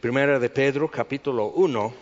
Primera de Pedro, capítulo 1,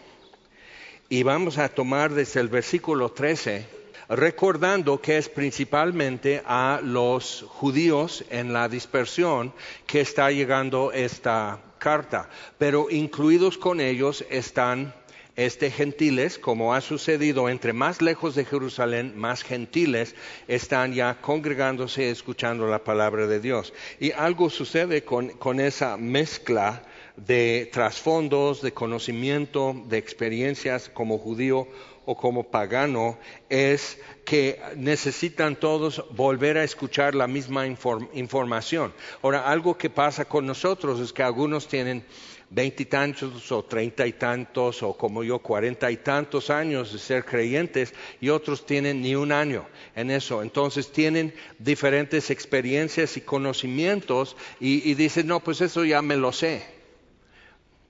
y vamos a tomar desde el versículo 13, recordando que es principalmente a los judíos en la dispersión que está llegando esta carta, pero incluidos con ellos están este gentiles, como ha sucedido entre más lejos de Jerusalén, más gentiles están ya congregándose escuchando la palabra de Dios. Y algo sucede con, con esa mezcla de trasfondos, de conocimiento, de experiencias como judío o como pagano, es que necesitan todos volver a escuchar la misma información. Ahora, algo que pasa con nosotros es que algunos tienen veintitantos o treinta y tantos o como yo cuarenta y tantos años de ser creyentes y otros tienen ni un año en eso. Entonces tienen diferentes experiencias y conocimientos y, dicen, no, pues eso ya me lo sé.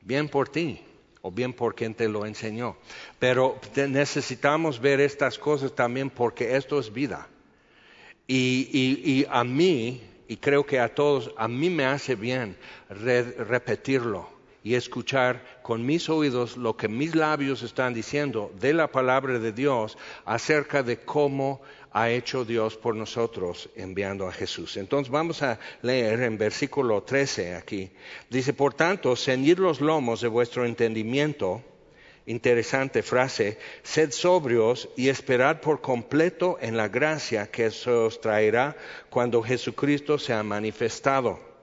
Bien por ti o bien por quien te lo enseñó. Pero necesitamos ver estas cosas también porque esto es vida. Y, y, a mí, y creo que a todos, a mí me hace bien repetirlo y escuchar con mis oídos lo que mis labios están diciendo de la palabra de Dios acerca de cómo ha hecho Dios por nosotros enviando a Jesús. Entonces vamos a leer en versículo 13 aquí. Dice, por tanto, ceñid los lomos de vuestro entendimiento. Interesante frase, sed sobrios y esperad por completo en la gracia que se os traerá cuando Jesucristo sea manifestado.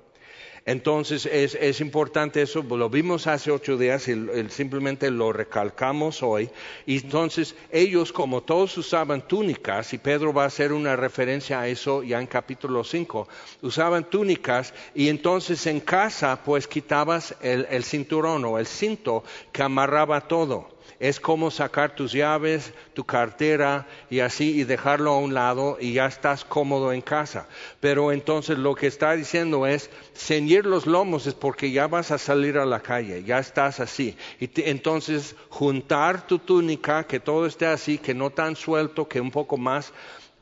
Entonces es, importante eso, lo vimos hace ocho días y simplemente lo recalcamos hoy. Y entonces ellos, como todos usaban túnicas, y Pedro va a hacer una referencia a eso ya en capítulo 5, usaban túnicas y entonces en casa pues quitabas el cinturón o el cinto que amarraba todo es como sacar tus llaves, tu cartera y así y dejarlo a un lado y ya estás cómodo en casa. Pero entonces lo que está diciendo es, ceñir los lomos es porque ya vas a salir a la calle, ya estás así. Y entonces juntar tu túnica, que todo esté así, que no tan suelto, que un poco más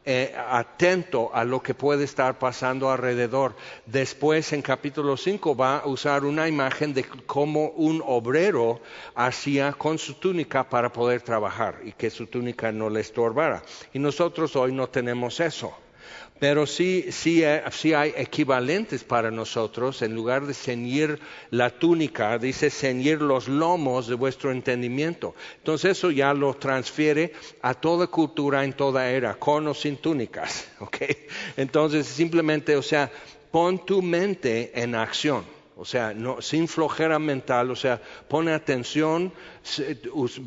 eh, atento a lo que puede estar pasando alrededor. Después, en capítulo 5, va a usar una imagen de cómo un obrero hacía con su túnica para poder trabajar y que su túnica no le estorbara. Y nosotros hoy no tenemos eso. Pero sí, sí, eh, sí, hay equivalentes para nosotros. En lugar de ceñir la túnica, dice ceñir los lomos de vuestro entendimiento. Entonces eso ya lo transfiere a toda cultura en toda era, con o sin túnicas. ¿okay? Entonces simplemente, o sea, pon tu mente en acción. O sea, no, sin flojera mental, o sea, pone atención,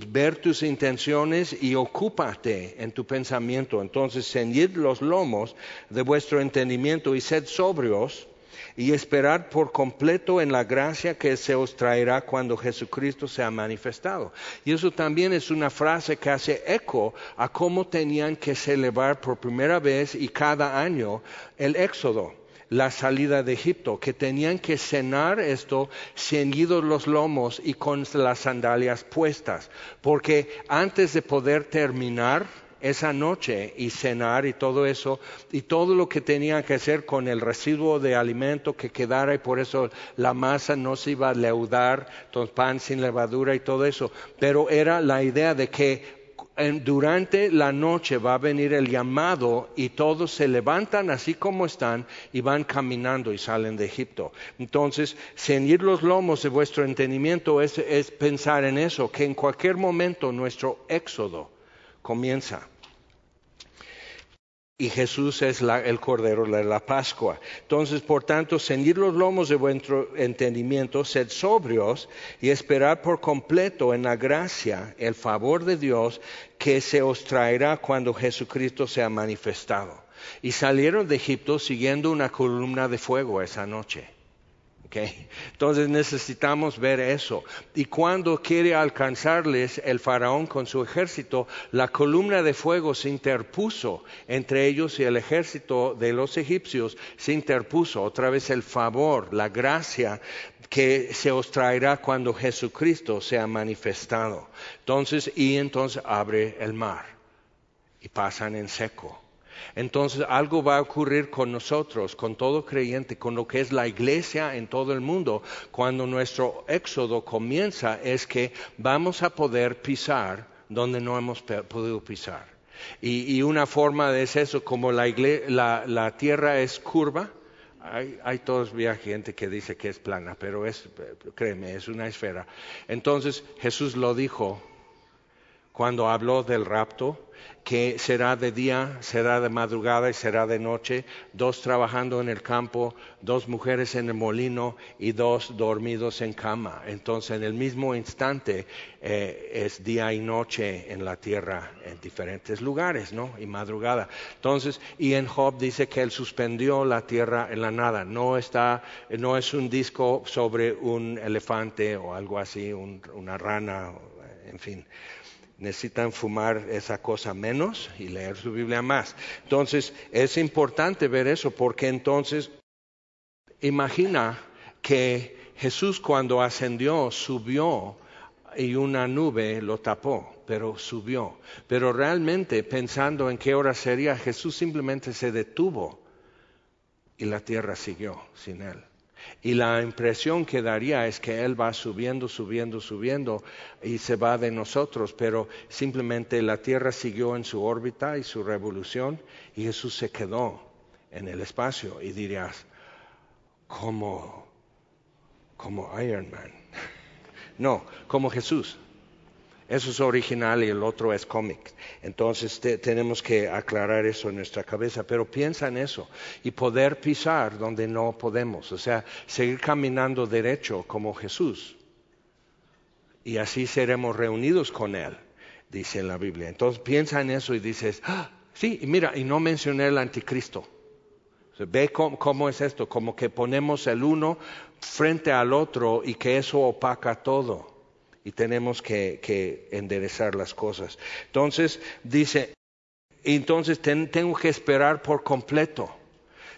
ver tus intenciones y ocúpate en tu pensamiento. Entonces, ceñid los lomos de vuestro entendimiento y sed sobrios y esperad por completo en la gracia que se os traerá cuando Jesucristo sea manifestado. Y eso también es una frase que hace eco a cómo tenían que celebrar por primera vez y cada año el éxodo la salida de Egipto, que tenían que cenar esto ceñidos los lomos y con las sandalias puestas, porque antes de poder terminar esa noche y cenar y todo eso, y todo lo que tenían que hacer con el residuo de alimento que quedara y por eso la masa no se iba a leudar, pan sin levadura y todo eso, pero era la idea de que durante la noche va a venir el llamado y todos se levantan así como están y van caminando y salen de Egipto. Entonces, ceñir los lomos de vuestro entendimiento es pensar en eso, que en cualquier momento nuestro éxodo comienza y Jesús es el Cordero de la Pascua. Entonces, por tanto, ceñir los lomos de vuestro entendimiento, sed sobrios y esperad por completo en la gracia el favor de Dios que se os traerá cuando Jesucristo sea manifestado. Y salieron de Egipto siguiendo una columna de fuego esa noche. Entonces necesitamos ver eso. Y cuando quiere alcanzarles el faraón con su ejército, la columna de fuego se interpuso entre ellos y el ejército de los egipcios, se interpuso otra vez el favor, la gracia que se os traerá cuando Jesucristo sea manifestado. Entonces, y entonces abre el mar y pasan en seco. Entonces algo va a ocurrir con nosotros, con todo creyente, con lo que es la iglesia en todo el mundo. Cuando nuestro éxodo comienza es que vamos a poder pisar donde no hemos podido pisar. Y, una forma de eso, como la, la, tierra es curva, hay, hay todavía gente que dice que es plana, pero es, créeme, es una esfera. Entonces Jesús lo dijo cuando habló del rapto, que será de día, será de madrugada y será de noche, dos trabajando en el campo, dos mujeres en el molino y dos dormidos en cama. Entonces, en el mismo instante eh, es día y noche en la tierra en diferentes lugares, ¿no? Y madrugada. Entonces, y en Job dice que él suspendió la tierra en la nada. No está, no es un disco sobre un elefante o algo así, una rana, en fin necesitan fumar esa cosa menos y leer su Biblia más. Entonces, es importante ver eso porque entonces, imagina que Jesús cuando ascendió subió y una nube lo tapó, pero subió. Pero realmente pensando en qué hora sería, Jesús simplemente se detuvo y la tierra siguió sin él. Y la impresión que daría es que Él va subiendo, subiendo, subiendo y se va de nosotros, pero simplemente la Tierra siguió en su órbita y su revolución y Jesús se quedó en el espacio y dirías, como, como Iron Man. No, como Jesús. Eso es original y el otro es cómic. Entonces tenemos que aclarar eso en nuestra cabeza, pero piensa en eso y poder pisar donde no podemos, o sea, seguir caminando derecho como Jesús. Y así seremos reunidos con Él, dice en la Biblia. Entonces piensa en eso y dices, ah, sí, y mira, y no mencioné el anticristo. Ve cómo, es esto, como que ponemos el uno frente al otro y que eso opaca todo y tenemos que, enderezar las cosas. Entonces dice, entonces tengo que esperar por completo.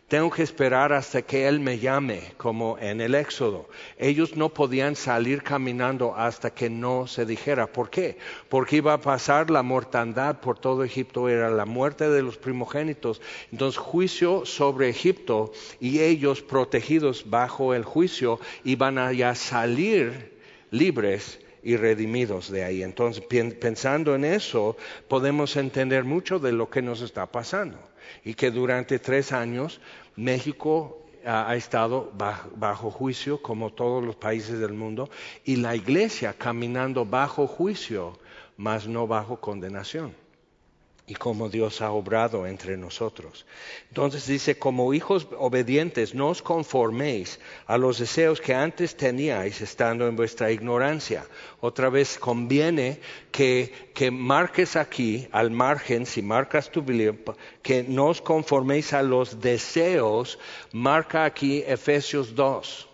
Tengo que esperar hasta que Él me llame, como en el Éxodo. Ellos no podían salir caminando hasta que no se dijera. ¿Por qué? Porque iba a pasar la mortandad por todo Egipto, era la muerte de los primogénitos. Entonces, juicio sobre Egipto y ellos protegidos bajo el juicio iban a ya salir libres y redimidos de ahí. Entonces, pensando en eso, podemos entender mucho de lo que nos está pasando y que durante tres años México ha, estado bajo, juicio, como todos los países del mundo, y la iglesia caminando bajo juicio, mas no bajo condenación y cómo Dios ha obrado entre nosotros. Entonces dice, como hijos obedientes, no os conforméis a los deseos que antes teníais estando en vuestra ignorancia. Otra vez conviene que, que marques aquí, al margen, si marcas tu Biblia, que no os conforméis a los deseos, marca aquí Efesios 2,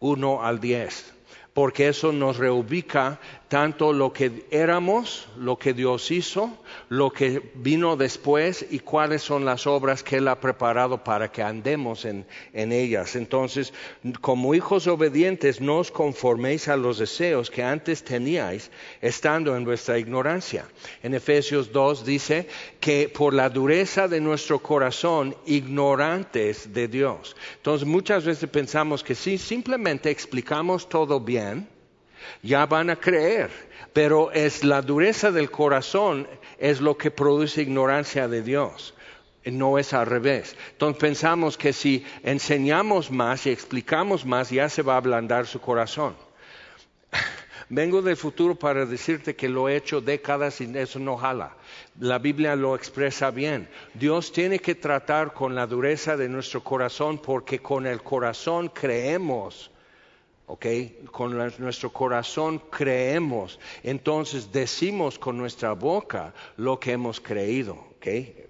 1 al 10 porque eso nos reubica tanto lo que éramos, lo que Dios hizo, lo que vino después y cuáles son las obras que Él ha preparado para que andemos en, ellas. Entonces, como hijos obedientes, no os conforméis a los deseos que antes teníais estando en vuestra ignorancia. En Efesios 2 dice que por la dureza de nuestro corazón, ignorantes de Dios. Entonces, muchas veces pensamos que si simplemente explicamos todo bien, ya van a creer, pero es la dureza del corazón es lo que produce ignorancia de Dios. No es al revés. Entonces pensamos que si enseñamos más y explicamos más, ya se va a ablandar su corazón. Vengo del futuro para decirte que lo he hecho décadas y eso no jala. La Biblia lo expresa bien. Dios tiene que tratar con la dureza de nuestro corazón porque con el corazón creemos ¿ok? Con nuestro corazón creemos, entonces decimos con nuestra boca lo que hemos creído, ¿ok?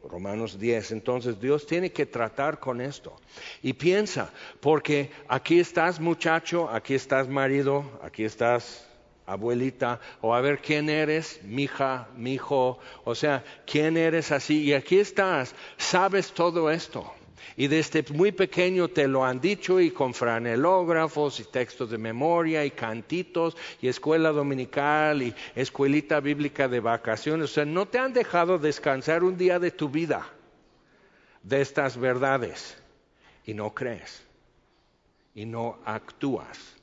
Romanos 10. Entonces Dios tiene que tratar con esto. Y piensa, porque aquí estás muchacho, aquí estás marido, aquí estás abuelita, o a ver quién eres, mija, mijo, o sea, quién eres así, y aquí estás, sabes todo esto. Y desde muy pequeño te lo han dicho y con franelógrafos y textos de memoria y cantitos y escuela dominical y escuelita bíblica de vacaciones. O sea, no te han dejado descansar un día de tu vida. de estas verdades y no crees y no actúas.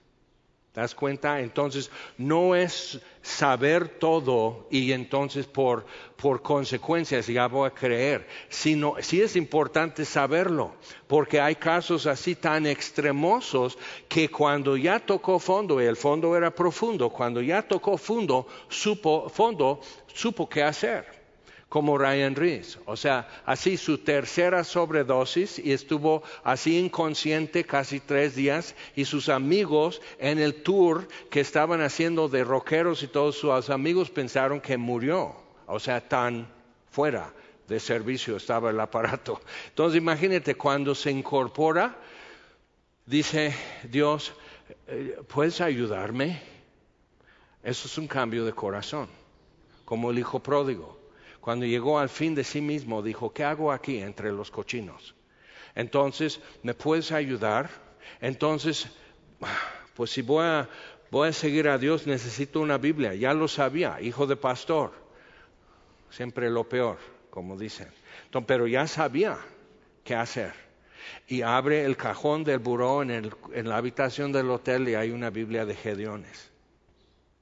¿Te das cuenta? Entonces, no es saber todo y entonces por, por consecuencias ya voy a creer, sino sí es importante saberlo, porque hay casos así tan extremosos que cuando ya tocó fondo, y el fondo era profundo, cuando ya tocó fondo, supo, fondo, supo qué hacer como Ryan Rees. O sea, así su tercera sobredosis y estuvo así inconsciente casi tres días y sus amigos en el tour que estaban haciendo de rockeros y todos sus amigos pensaron que murió. O sea, tan fuera de servicio estaba el aparato. Entonces imagínate, cuando se incorpora, dice Dios, eh, ¿puedes ayudarme? Eso es un cambio de corazón, como el hijo pródigo. Cuando llegó al fin de sí mismo, dijo, ¿qué hago aquí entre los cochinos? Entonces, ¿me puedes ayudar? Entonces, pues si voy a, voy a seguir a Dios, necesito una Biblia. Ya lo sabía, hijo de pastor. Siempre lo peor, como dicen. Pero ya sabía qué hacer. Y abre el cajón del buró en, el, en la habitación del hotel y hay una Biblia de Gedeones.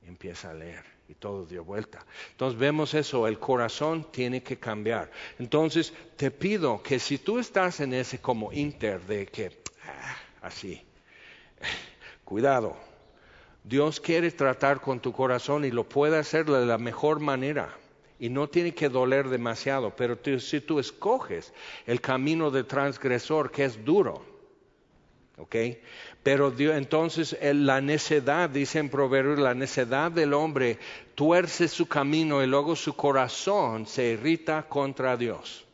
Empieza a leer y todo dio vuelta. Entonces vemos eso, el corazón tiene que cambiar. Entonces te pido que si tú estás en ese como inter de que, ah, así, cuidado, Dios quiere tratar con tu corazón y lo puede hacer de la mejor manera. Y no tiene que doler demasiado, pero si tú escoges el camino de transgresor que es duro, ¿ok? Pero entonces la necedad, dice en Proverbios, la necedad del hombre tuerce su camino y luego su corazón se irrita contra Dios.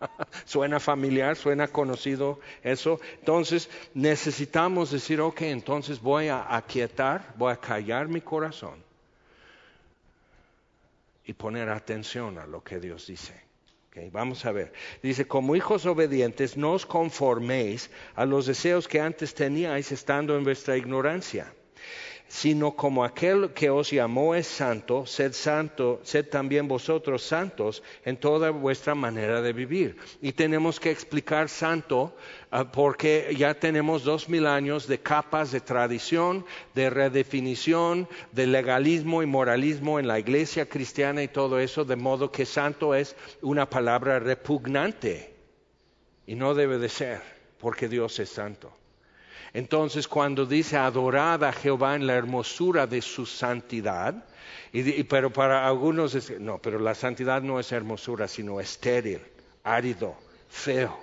suena familiar, suena conocido eso. Entonces necesitamos decir, ok, entonces voy a aquietar, voy a callar mi corazón y poner atención a lo que Dios dice vamos a ver. Dice, como hijos obedientes, no os conforméis a los deseos que antes teníais estando en vuestra ignorancia sino como aquel que os llamó es santo, sed santo, sed también vosotros santos en toda vuestra manera de vivir. Y tenemos que explicar santo ah, porque ya tenemos dos mil años de capas de tradición, de redefinición, de legalismo y moralismo en la iglesia cristiana y todo eso, de modo que santo es una palabra repugnante y no debe de ser, porque Dios es santo. Entonces, cuando dice adorad a Jehová en la hermosura de su santidad, pero para algunos es, no, pero la santidad no es hermosura, sino estéril, árido, feo,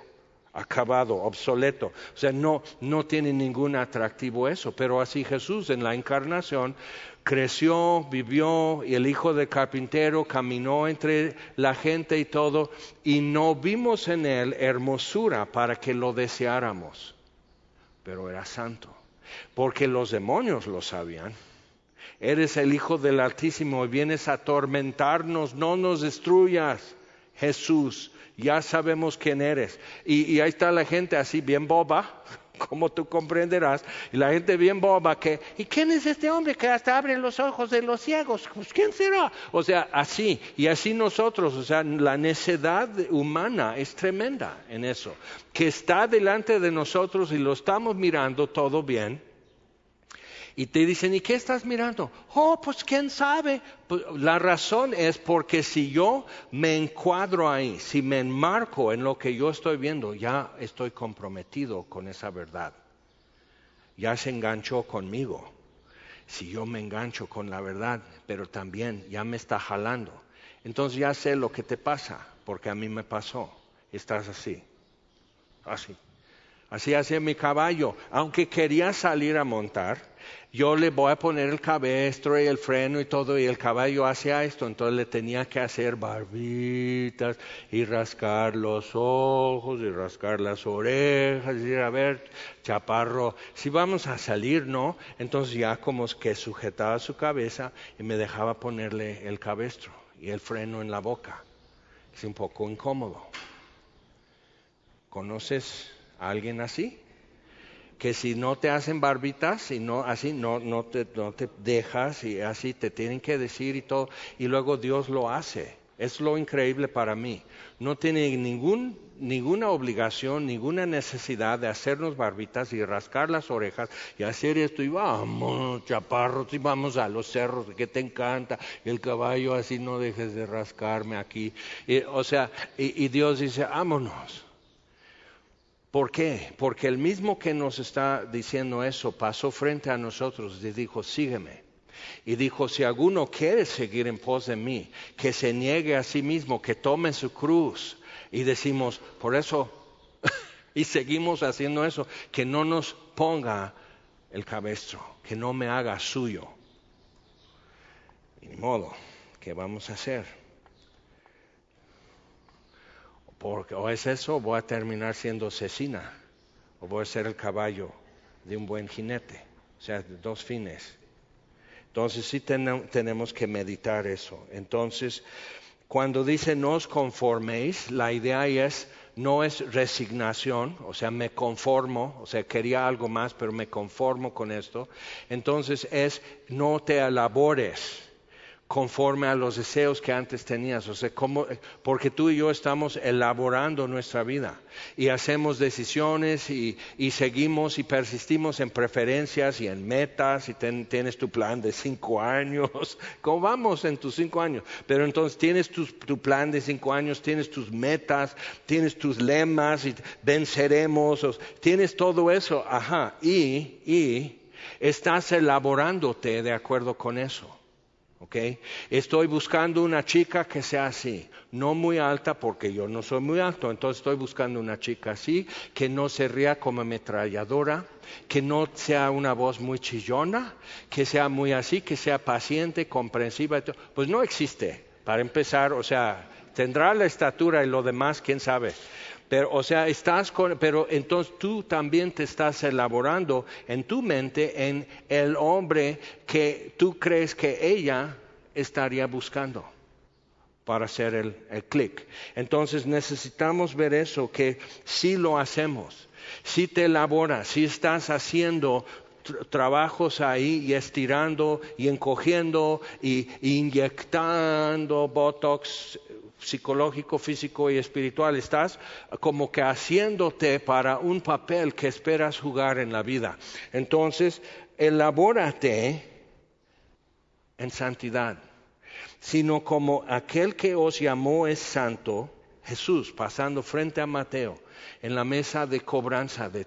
acabado, obsoleto. O sea, no, no tiene ningún atractivo eso, pero así Jesús en la encarnación creció, vivió, y el hijo de carpintero caminó entre la gente y todo, y no vimos en él hermosura para que lo deseáramos pero era santo, porque los demonios lo sabían. Eres el Hijo del Altísimo y vienes a atormentarnos, no nos destruyas, Jesús, ya sabemos quién eres. Y, ahí está la gente así bien boba, como tú comprenderás, y la gente bien boba que, ¿y quién es este hombre que hasta abre los ojos de los ciegos? Pues ¿quién será? O sea, así, y así nosotros, o sea, la necedad humana es tremenda en eso, que está delante de nosotros y lo estamos mirando todo bien, y te dicen, ¿y qué estás mirando? Oh, pues quién sabe. Pues, la razón es porque si yo me encuadro ahí, si me enmarco en lo que yo estoy viendo, ya estoy comprometido con esa verdad. Ya se enganchó conmigo. Si yo me engancho con la verdad, pero también ya me está jalando. Entonces ya sé lo que te pasa, porque a mí me pasó. Estás así, así. Así hacía mi caballo. Aunque quería salir a montar, yo le voy a poner el cabestro y el freno y todo, y el caballo hacía esto, entonces le tenía que hacer barbitas y rascar los ojos y rascar las orejas, y a ver, chaparro, si vamos a salir, ¿no? Entonces ya como que sujetaba su cabeza y me dejaba ponerle el cabestro y el freno en la boca. Es un poco incómodo. ¿Conoces a alguien así? Que si no te hacen barbitas, y no, así no, no, te, no te dejas y así te tienen que decir y todo, y luego Dios lo hace. Es lo increíble para mí. No tiene ningún, ninguna obligación, ninguna necesidad de hacernos barbitas y rascar las orejas y hacer esto y vamos, chaparros, y vamos a los cerros que te encanta, el caballo así no dejes de rascarme aquí. o sea, y Dios dice, vámonos. ¿Por qué? Porque el mismo que nos está diciendo eso pasó frente a nosotros y dijo, sígueme. Y dijo, si alguno quiere seguir en pos de mí, que se niegue a sí mismo, que tome su cruz. Y decimos, por eso, y seguimos haciendo eso, que no nos ponga el cabestro, que no me haga suyo. Y ni modo, ¿qué vamos a hacer? Porque o es eso o voy a terminar siendo asesina o voy a ser el caballo de un buen jinete. O sea, dos fines. Entonces sí tenemos que meditar eso. Entonces, cuando dice no os conforméis, la idea es no es resignación, o sea, me conformo, o sea, quería algo más, pero me conformo con esto. Entonces es no te elabores conforme a los deseos que antes tenías. O sea, porque tú y yo estamos elaborando nuestra vida y hacemos decisiones y, seguimos y persistimos en preferencias y en metas y tienes tu plan de cinco años. ¿Cómo vamos en tus cinco años? Pero entonces tienes tu, tu plan de cinco años, tienes tus metas, tienes tus lemas y venceremos, tienes todo eso, ajá, y, y estás elaborándote de acuerdo con eso. Estoy buscando una chica que sea así, no muy alta porque yo no soy muy alto, entonces estoy buscando una chica así, que no se ría como ametralladora, que no sea una voz muy chillona, que sea muy así, que sea paciente, comprensiva, pues no existe. Para empezar, o sea, tendrá la estatura y lo demás, quién sabe. Pero, o sea, estás con, pero entonces tú también te estás elaborando en tu mente en el hombre que tú crees que ella estaría buscando para hacer el, el clic. Entonces necesitamos ver eso, que si lo hacemos, si te elaboras, si estás haciendo trabajos ahí y estirando y encogiendo y inyectando Botox psicológico, físico y espiritual. Estás como que haciéndote para un papel que esperas jugar en la vida. Entonces, elabórate en santidad, sino como aquel que os llamó es santo, Jesús pasando frente a Mateo en la mesa de cobranza de,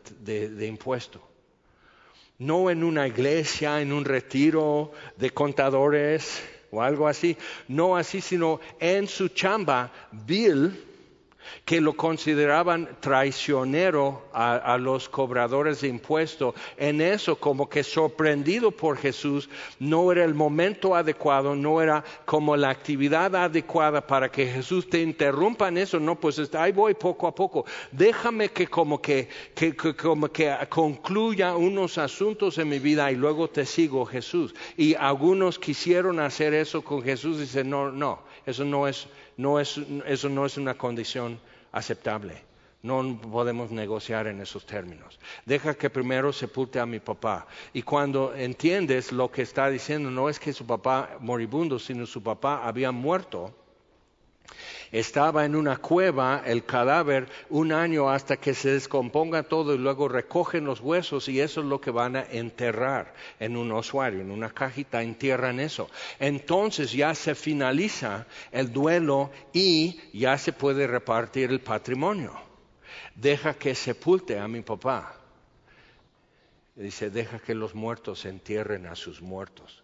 de impuesto. No en una iglesia, en un retiro de contadores, o algo así. No así, sino en su chamba, Bill que lo consideraban traicionero a, los cobradores de impuestos. En eso, como que sorprendido por Jesús, no era el momento adecuado, no era como la actividad adecuada para que Jesús te interrumpa en eso. No, pues ahí voy poco a poco. Déjame que como que, como que concluya unos asuntos en mi vida y luego te sigo, Jesús. Y algunos quisieron hacer eso con Jesús y dicen, no, no, eso no es no es, eso no es una condición aceptable. No podemos negociar en esos términos. Deja que primero sepulte a mi papá. Y cuando entiendes lo que está diciendo, no es que su papá moribundo, sino su papá había muerto estaba en una cueva el cadáver un año hasta que se descomponga todo y luego recogen los huesos y eso es lo que van a enterrar en un osuario, en una cajita, entierran eso. Entonces ya se finaliza el duelo y ya se puede repartir el patrimonio. Deja que sepulte a mi papá. Dice, deja que los muertos entierren a sus muertos.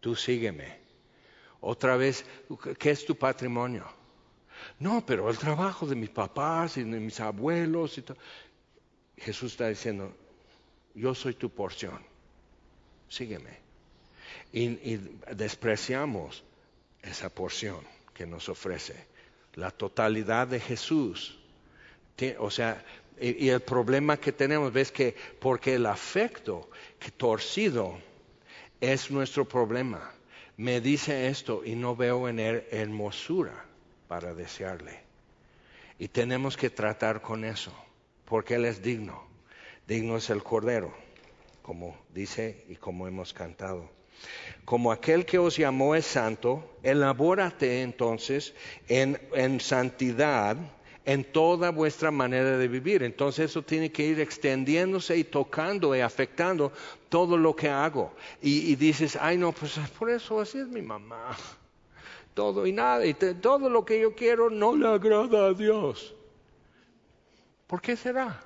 Tú sígueme. Otra vez, ¿qué es tu patrimonio? No, pero el trabajo de mis papás y de mis abuelos y todo. Jesús está diciendo, yo soy tu porción, sígueme. Y, despreciamos esa porción que nos ofrece. La totalidad de Jesús. O sea, y, el problema que tenemos, ves que porque el afecto torcido es nuestro problema me dice esto y no veo en él hermosura para desearle. Y tenemos que tratar con eso, porque Él es digno. Digno es el Cordero, como dice y como hemos cantado. Como aquel que os llamó es santo, elabórate entonces en, en santidad en toda vuestra manera de vivir. Entonces eso tiene que ir extendiéndose y tocando y afectando todo lo que hago. Y, dices, ay no, pues por eso así es mi mamá. Todo y nada, y todo lo que yo quiero no le agrada a Dios. ¿Por qué será?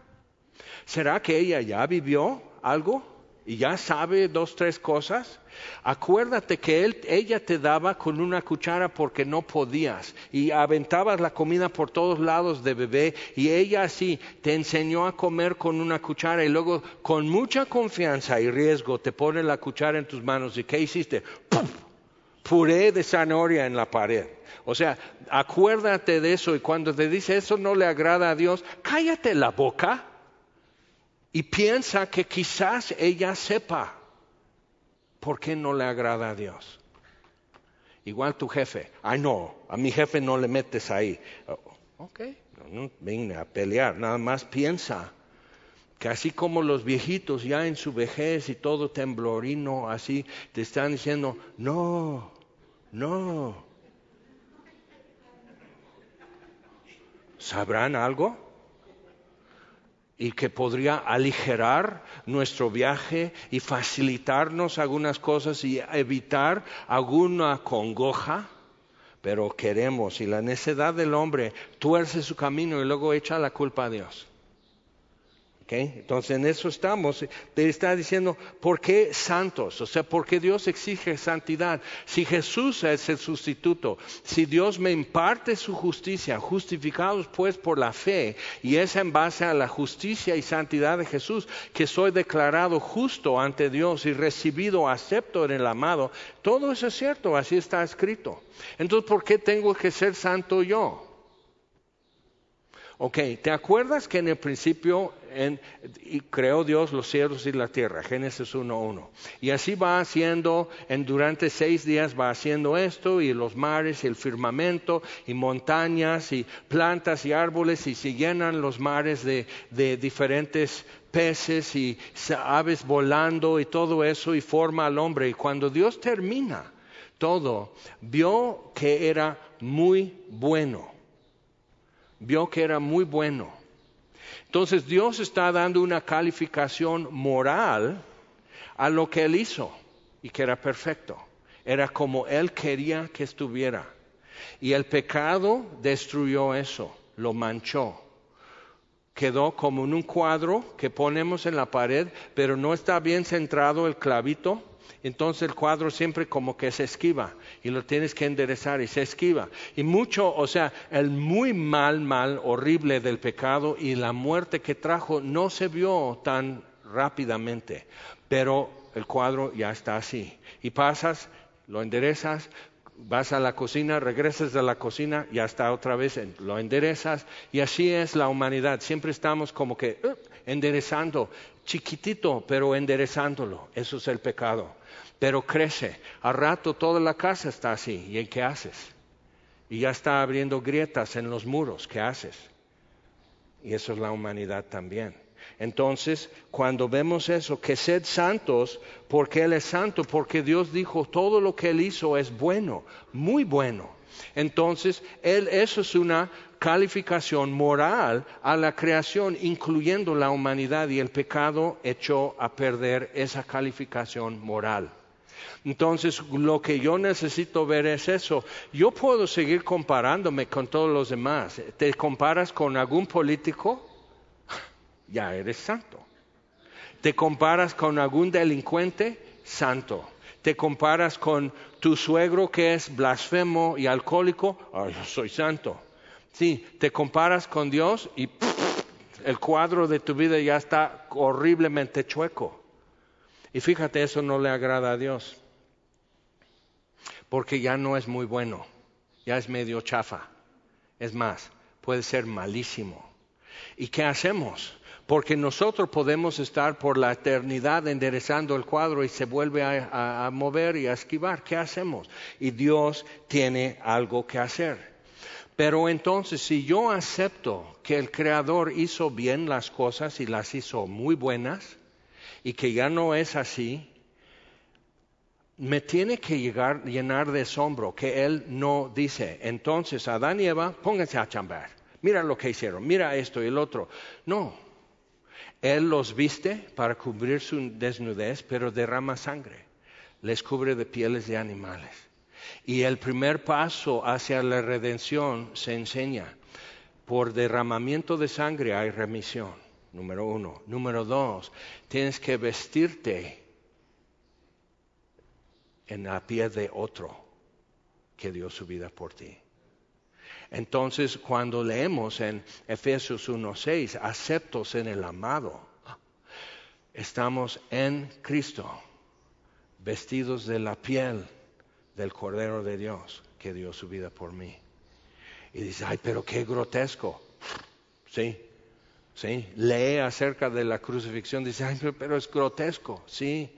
¿Será que ella ya vivió algo y ya sabe dos, tres cosas? Acuérdate que ella te daba con una cuchara porque no podías y aventabas la comida por todos lados de bebé y ella así te enseñó a comer con una cuchara y luego con mucha confianza y riesgo te pone la cuchara en tus manos y ¿qué hiciste? ¡Puf! Puré de zanahoria en la pared. O sea, acuérdate de eso y cuando te dice eso no le agrada a Dios, cállate la boca y piensa que quizás ella sepa ¿por qué no le agrada a Dios? Igual tu jefe, ay no, a mi jefe no le metes ahí. Oh, ok, no, venga a pelear, nada más piensa que así como los viejitos ya en su vejez y todo temblorino, así te están diciendo, no, no. ¿Sabrán algo? Y que podría aligerar nuestro viaje y facilitarnos algunas cosas y evitar alguna congoja, pero queremos y la necedad del hombre tuerce su camino y luego echa la culpa a Dios. Entonces en eso estamos. Te está diciendo, ¿por qué santos? O sea, ¿por qué Dios exige santidad? Si Jesús es el sustituto, si Dios me imparte su justicia, justificados pues por la fe, y es en base a la justicia y santidad de Jesús que soy declarado justo ante Dios y recibido, acepto en el amado, todo eso es cierto, así está escrito. Entonces, ¿por qué tengo que ser santo yo? Ok, ¿te acuerdas que en el principio creó Dios los cielos y la tierra? Génesis 1.1. Y así va haciendo, en, durante seis días va haciendo esto, y los mares, y el firmamento, y montañas, y plantas, y árboles, y se llenan los mares de, de diferentes peces y aves volando, y todo eso, y forma al hombre. Y cuando Dios termina todo, vio que era muy bueno vio que era muy bueno. Entonces Dios está dando una calificación moral a lo que él hizo y que era perfecto. Era como él quería que estuviera. Y el pecado destruyó eso, lo manchó. Quedó como en un cuadro que ponemos en la pared, pero no está bien centrado el clavito entonces el cuadro siempre como que se esquiva y lo tienes que enderezar y se esquiva. Y mucho, o sea, el muy mal, mal, horrible del pecado y la muerte que trajo no se vio tan rápidamente, pero el cuadro ya está así. Y pasas, lo enderezas, vas a la cocina, regresas de la cocina, ya está otra vez, lo enderezas y así es la humanidad. Siempre estamos como que enderezando, chiquitito, pero enderezándolo. Eso es el pecado pero crece. Al rato toda la casa está así. ¿Y qué haces? Y ya está abriendo grietas en los muros. ¿Qué haces? Y eso es la humanidad también. Entonces, cuando vemos eso, que sed santos, porque Él es santo, porque Dios dijo, todo lo que Él hizo es bueno, muy bueno. Entonces, eso es una calificación moral a la creación, incluyendo la humanidad, y el pecado echó a perder esa calificación moral. Entonces, lo que yo necesito ver es eso. Yo puedo seguir comparándome con todos los demás. ¿Te comparas con algún político? Ya eres santo. ¿Te comparas con algún delincuente? Santo. ¿Te comparas con tu suegro que es blasfemo y alcohólico? yo soy santo. Sí, te comparas con Dios y el cuadro de tu vida ya está horriblemente chueco. Y fíjate, eso no le agrada a Dios. Porque ya no es muy bueno, ya es medio chafa. Es más, puede ser malísimo. ¿Y qué hacemos? Porque nosotros podemos estar por la eternidad enderezando el cuadro y se vuelve a, mover y a esquivar. ¿Qué hacemos? Y Dios tiene algo que hacer. Pero entonces, si yo acepto que el Creador hizo bien las cosas y las hizo muy buenas, y que ya no es así, me tiene que llegar, llenar de asombro que Él no dice, entonces Adán y Eva, pónganse a chambar, Mira lo que hicieron, mira esto y el otro. No, Él los viste para cubrir su desnudez, pero derrama sangre, les cubre de pieles de animales. Y el primer paso hacia la redención se enseña. Por derramamiento de sangre hay remisión, número uno. Número dos, tienes que vestirte en la piel de otro que dio su vida por ti. Entonces, cuando leemos en Efesios 1:6, aceptos en el amado, estamos en Cristo, vestidos de la piel del Cordero de Dios que dio su vida por mí. Y dice, ay, pero qué grotesco. Sí, sí. Lee acerca de la crucifixión, dice, ay, pero es grotesco. Sí,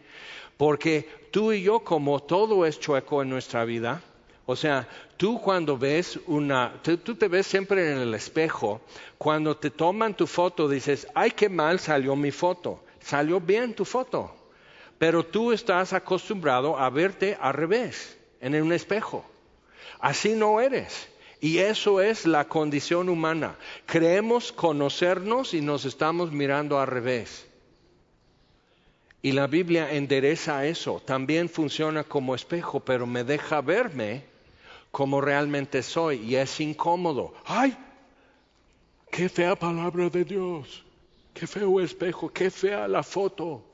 porque tú y yo, como todo es chueco en nuestra vida, o sea, tú cuando ves una, tú, te ves siempre en el espejo, cuando te toman tu foto dices, ay, qué mal salió mi foto, salió bien tu foto, pero tú estás acostumbrado a verte al revés, en un espejo. Así no eres. Y eso es la condición humana. Creemos conocernos y nos estamos mirando al revés. Y la Biblia endereza eso. También funciona como espejo, pero me deja verme como realmente soy y es incómodo. ¡Ay! ¡Qué fea palabra de Dios! ¡Qué feo espejo! ¡Qué fea la foto!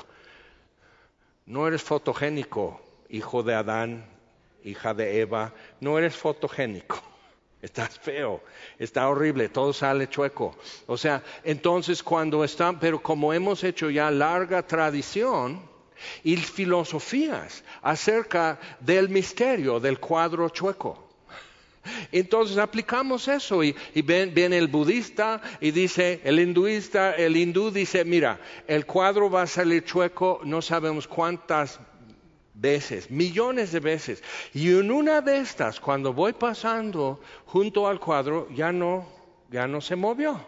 No eres fotogénico, hijo de Adán, hija de Eva. No eres fotogénico. Estás feo, está horrible, todo sale chueco. O sea, entonces cuando están, pero como hemos hecho ya larga tradición y filosofías acerca del misterio del cuadro chueco. Entonces aplicamos eso y, viene el budista y dice, el hinduista, el hindú dice, mira, el cuadro va a salir chueco, no sabemos cuántas veces, millones de veces. Y en una de estas, cuando voy pasando junto al cuadro, ya no, ya no se movió.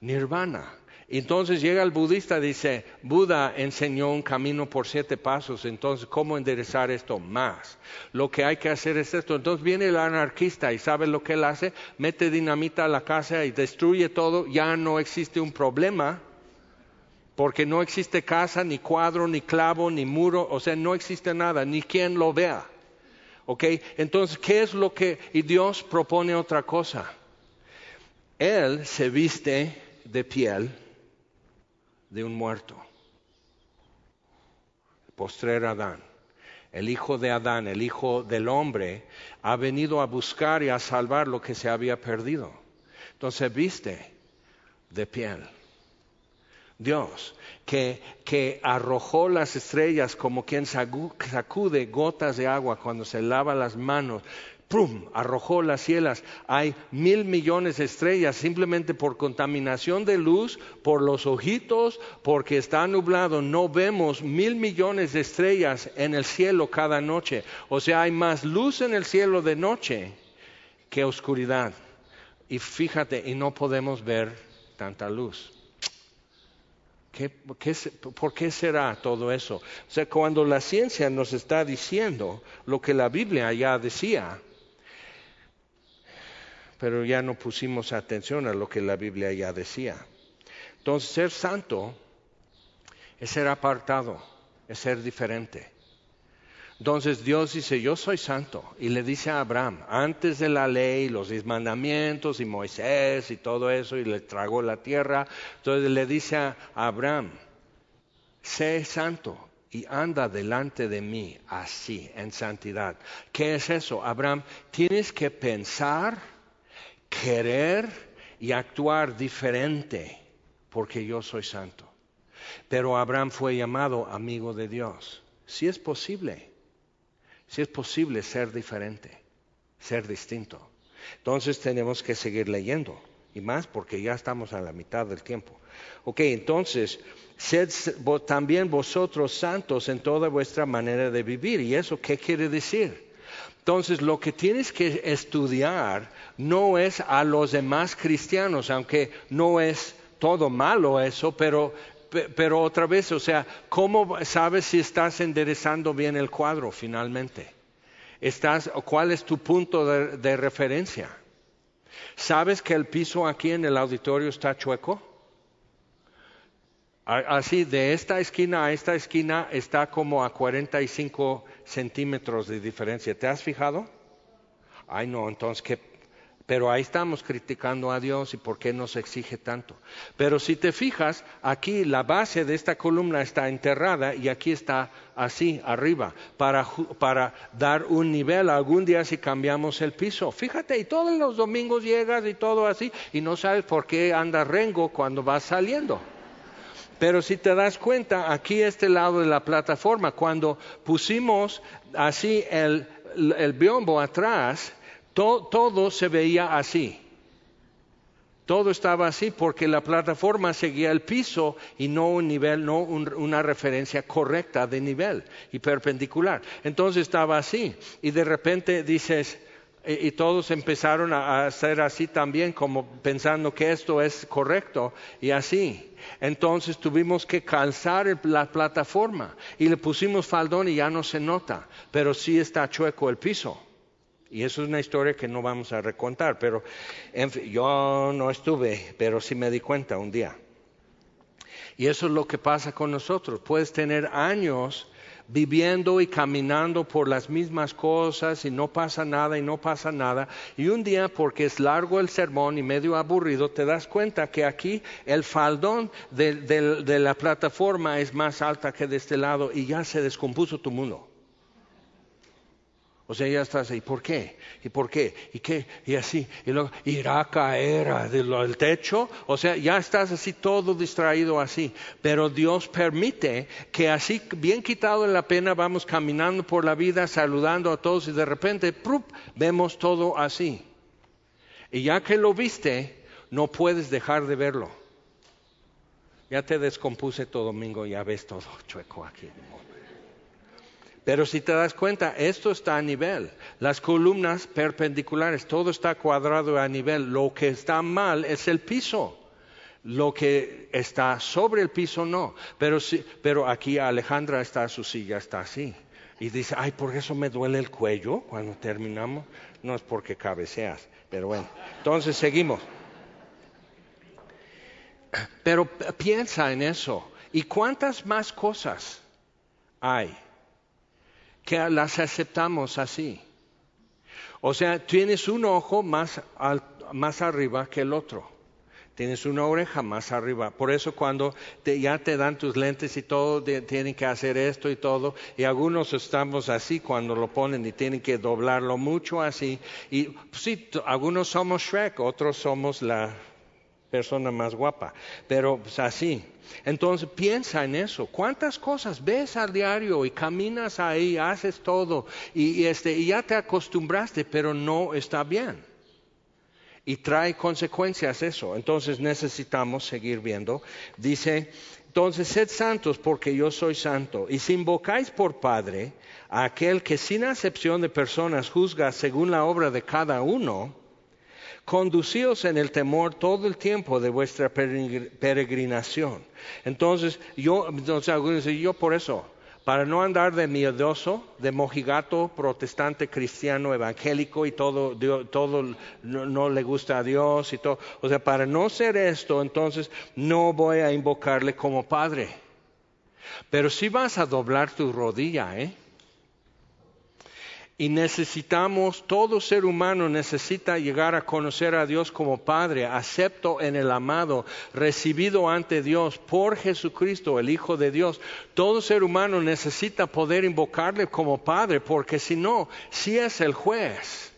Nirvana. Entonces llega el budista y dice, Buda enseñó un camino por siete pasos, entonces ¿cómo enderezar esto más? Lo que hay que hacer es esto. Entonces viene el anarquista y sabe lo que él hace, mete dinamita a la casa y destruye todo, ya no existe un problema, porque no existe casa, ni cuadro, ni clavo, ni muro, o sea, no existe nada, ni quien lo vea. ¿Ok? Entonces, ¿qué es lo que... Y Dios propone otra cosa. Él se viste de piel de un muerto. Postrer Adán. El hijo de Adán, el hijo del hombre, ha venido a buscar y a salvar lo que se había perdido. Entonces viste de piel. Dios, que, que, arrojó las estrellas como quien sacude gotas de agua cuando se lava las manos, arrojó las cielas. Hay mil millones de estrellas simplemente por contaminación de luz, por los ojitos, porque está nublado. No vemos mil millones de estrellas en el cielo cada noche. O sea, hay más luz en el cielo de noche que oscuridad. Y fíjate, y no podemos ver tanta luz. por qué será todo eso? O sea, cuando la ciencia nos está diciendo lo que la Biblia ya decía, pero ya no pusimos atención a lo que la Biblia ya decía. Entonces, ser santo es ser apartado, es ser diferente. Entonces Dios dice, yo soy santo. Y le dice a Abraham, antes de la ley, los diez mandamientos y Moisés y todo eso, y le tragó la tierra. Entonces le dice a Abraham, sé santo y anda delante de mí así, en santidad. ¿Qué es eso? Abraham, tienes que pensar querer y actuar diferente porque yo soy santo. Pero Abraham fue llamado amigo de Dios. Si es posible, si es posible ser diferente, ser distinto. Entonces tenemos que seguir leyendo y más porque ya estamos a la mitad del tiempo. Ok, entonces, sed también vosotros santos en toda vuestra manera de vivir. ¿Y eso qué quiere decir? Entonces, lo que tienes que estudiar no es a los demás cristianos, aunque no es todo malo eso, pero, pero otra vez, o sea, ¿cómo sabes si estás enderezando bien el cuadro finalmente? Estás, ¿Cuál es tu punto de, de referencia? ¿Sabes que el piso aquí en el auditorio está chueco? Así, de esta esquina a esta esquina está como a 45 centímetros de diferencia. ¿Te has fijado? Ay, no, entonces, ¿qué? Pero ahí estamos criticando a Dios y por qué nos exige tanto. Pero si te fijas, aquí la base de esta columna está enterrada y aquí está así, arriba, para, para dar un nivel algún día si cambiamos el piso. Fíjate, y todos los domingos llegas y todo así, y no sabes por qué anda rengo cuando vas saliendo. Pero si te das cuenta, aquí este lado de la plataforma, cuando pusimos así el, biombo atrás, todo se veía así. Todo estaba así porque la plataforma seguía el piso y no un nivel, no una referencia correcta de nivel y perpendicular. Entonces estaba así. Y de repente dices, y, todos empezaron a, hacer así también, como pensando que esto es correcto y así. Entonces tuvimos que calzar la plataforma y le pusimos faldón y ya no se nota, pero sí está chueco el piso. Y eso es una historia que no vamos a recontar, pero yo no estuve, pero sí me di cuenta un día. Y eso es lo que pasa con nosotros. Puedes tener años viviendo y caminando por las mismas cosas y no pasa nada y no pasa nada. Y un día, porque es largo el sermón y medio aburrido, te das cuenta que aquí el faldón de, la plataforma es más alta que de este lado y ya se descompuso tu mundo. O sea, ya estás ahí, ¿por qué? ¿Y por qué? ¿Y qué? Y así, y luego irá a caer del techo. O sea, ya estás así todo distraído así. Pero Dios permite que así, bien quitado de la pena, vamos caminando por la vida, saludando a todos y de repente, ¡prup! vemos todo así. Y ya que lo viste, no puedes dejar de verlo. Ya te descompuse todo domingo, ya ves todo chueco aquí. Pero si te das cuenta, esto está a nivel. Las columnas perpendiculares, todo está cuadrado a nivel. Lo que está mal es el piso. Lo que está sobre el piso no. Pero, pero aquí Alejandra está, su silla está así. Y dice, ay, por eso me duele el cuello cuando terminamos. No es porque cabeceas, pero bueno. Entonces seguimos. Pero piensa en eso. ¿Y cuántas más cosas hay? Que las aceptamos así. O sea, tienes un ojo más, más arriba que el otro. Tienes una oreja más arriba. Por eso cuando ya te dan tus lentes y todo, tienen que hacer esto y todo. Y algunos estamos así cuando lo ponen y tienen que doblarlo mucho así. Y pues sí, algunos somos Shrek, otros somos la persona más guapa. Pero pues, así. Entonces piensa en eso. ¿Cuántas cosas ves al diario y caminas ahí, haces todo y, este, y ya te acostumbraste, pero no está bien? Y trae consecuencias eso. Entonces necesitamos seguir viendo. Dice, entonces sed santos porque yo soy santo. Y si invocáis por Padre a aquel que sin acepción de personas juzga según la obra de cada uno, conducíos en el temor todo el tiempo de vuestra peregrinación. Entonces, yo, entonces, yo por eso, para no andar de miedoso, de mojigato, protestante, cristiano, evangélico y todo, todo no, no, le gusta a Dios y todo. O sea, para no ser esto, entonces no voy a invocarle como Padre. Pero si vas a doblar tu rodilla, ¿eh? Y necesitamos, todo ser humano necesita llegar a conocer a Dios como Padre, acepto en el amado, recibido ante Dios por Jesucristo, el Hijo de Dios. Todo ser humano necesita poder invocarle como Padre, porque si no, si es el juez.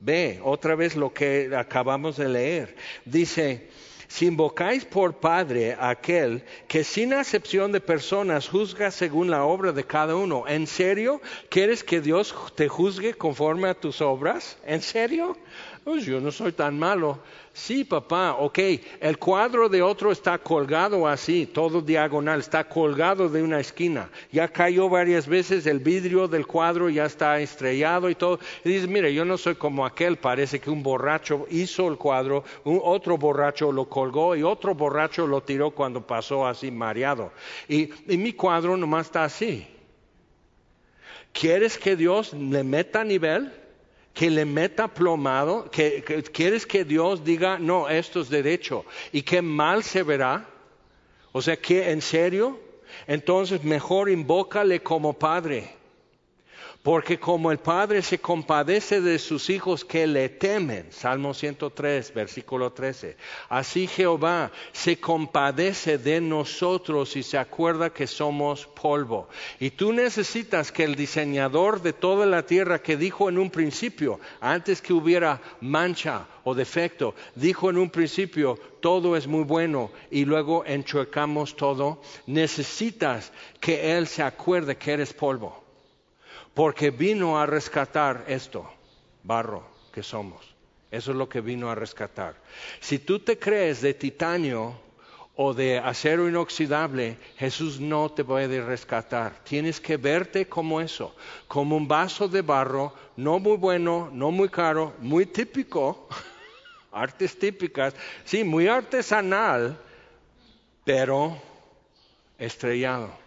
Ve otra vez lo que acabamos de leer. Dice, si invocáis por Padre aquel que sin acepción de personas juzga según la obra de cada uno, ¿en serio quieres que Dios te juzgue conforme a tus obras? ¿En serio? Pues yo no soy tan malo. Sí, papá, ok. El cuadro de otro está colgado así, todo diagonal, está colgado de una esquina. Ya cayó varias veces, el vidrio del cuadro ya está estrellado y todo. Y dices, mire, yo no soy como aquel, parece que un borracho hizo el cuadro, un, otro borracho lo colgó y otro borracho lo tiró cuando pasó así mareado. Y, y mi cuadro nomás está así. ¿Quieres que Dios le meta nivel? Que le meta plomado, que, quieres que Dios diga, no, esto es derecho, y que mal se verá. O sea, que en serio, entonces mejor invócale como padre. Porque como el Padre se compadece de sus hijos que le temen, Salmo 103, versículo 13, así Jehová se compadece de nosotros y se acuerda que somos polvo. Y tú necesitas que el diseñador de toda la tierra que dijo en un principio, antes que hubiera mancha o defecto, dijo en un principio, todo es muy bueno y luego enchuecamos todo, necesitas que Él se acuerde que eres polvo porque vino a rescatar esto, barro que somos. Eso es lo que vino a rescatar. Si tú te crees de titanio o de acero inoxidable, Jesús no te puede rescatar. Tienes que verte como eso, como un vaso de barro, no muy bueno, no muy caro, muy típico, artes típicas, sí, muy artesanal, pero estrellado.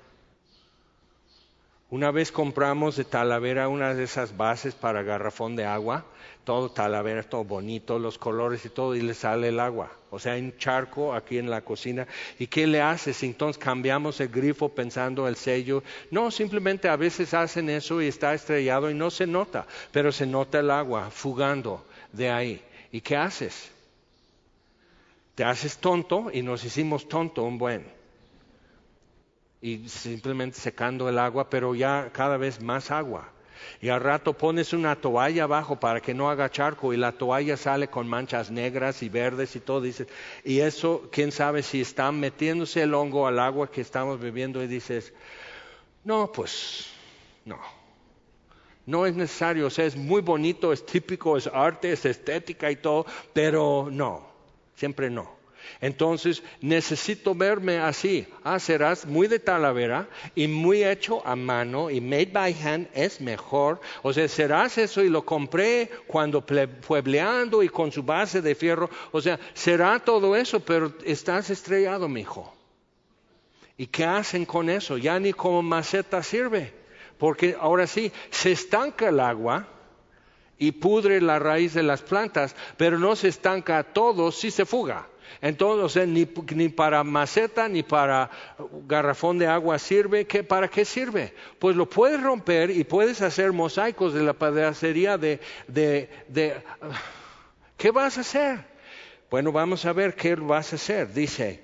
Una vez compramos de Talavera una de esas bases para garrafón de agua, todo Talavera, todo bonito, los colores y todo, y le sale el agua. O sea, hay un charco aquí en la cocina. ¿Y qué le haces? Entonces cambiamos el grifo pensando el sello. No, simplemente a veces hacen eso y está estrellado y no se nota, pero se nota el agua fugando de ahí. ¿Y qué haces? Te haces tonto y nos hicimos tonto un buen y simplemente secando el agua, pero ya cada vez más agua. Y al rato pones una toalla abajo para que no haga charco y la toalla sale con manchas negras y verdes y todo. Dices, y eso, quién sabe si está metiéndose el hongo al agua que estamos bebiendo y dices, no, pues no. No es necesario, o sea, es muy bonito, es típico, es arte, es estética y todo, pero no, siempre no. Entonces necesito verme así. Ah, serás muy de talavera y muy hecho a mano y made by hand es mejor. O sea, serás eso y lo compré cuando puebleando y con su base de fierro. O sea, será todo eso, pero estás estrellado, mi. ¿Y qué hacen con eso? Ya ni como maceta sirve. Porque ahora sí, se estanca el agua y pudre la raíz de las plantas, pero no se estanca todo si se fuga. Entonces, ni, ni, para maceta ni para garrafón de agua sirve. ¿Qué, ¿Para qué sirve? Pues lo puedes romper y puedes hacer mosaicos de la pedacería de. ¿Qué vas a hacer? Bueno, vamos a ver qué vas a hacer. Dice,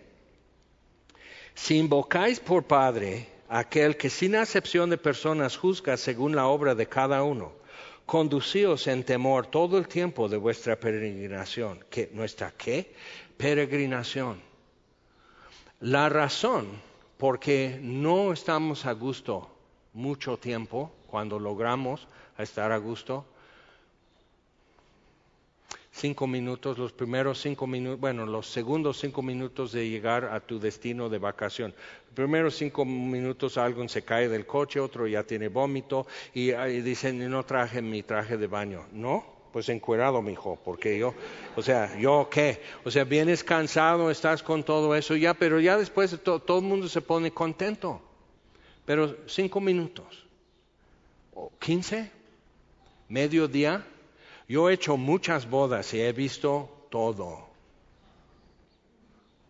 si invocáis por Padre aquel que sin acepción de personas juzga según la obra de cada uno, conducíos en temor todo el tiempo de vuestra peregrinación. ¿Qué? ¿Nuestra qué? Peregrinación. La razón por qué no estamos a gusto mucho tiempo, cuando logramos estar a gusto, cinco minutos, los primeros cinco minutos, bueno, los segundos cinco minutos de llegar a tu destino de vacación. Los primeros cinco minutos alguien se cae del coche, otro ya tiene vómito y, y dicen, no traje mi traje de baño. No, pues encuerado, mi hijo, porque yo, o sea, yo qué, o sea, vienes cansado, estás con todo eso ya, pero ya después todo el mundo se pone contento. Pero cinco minutos, o quince, medio día, yo he hecho muchas bodas y he visto todo.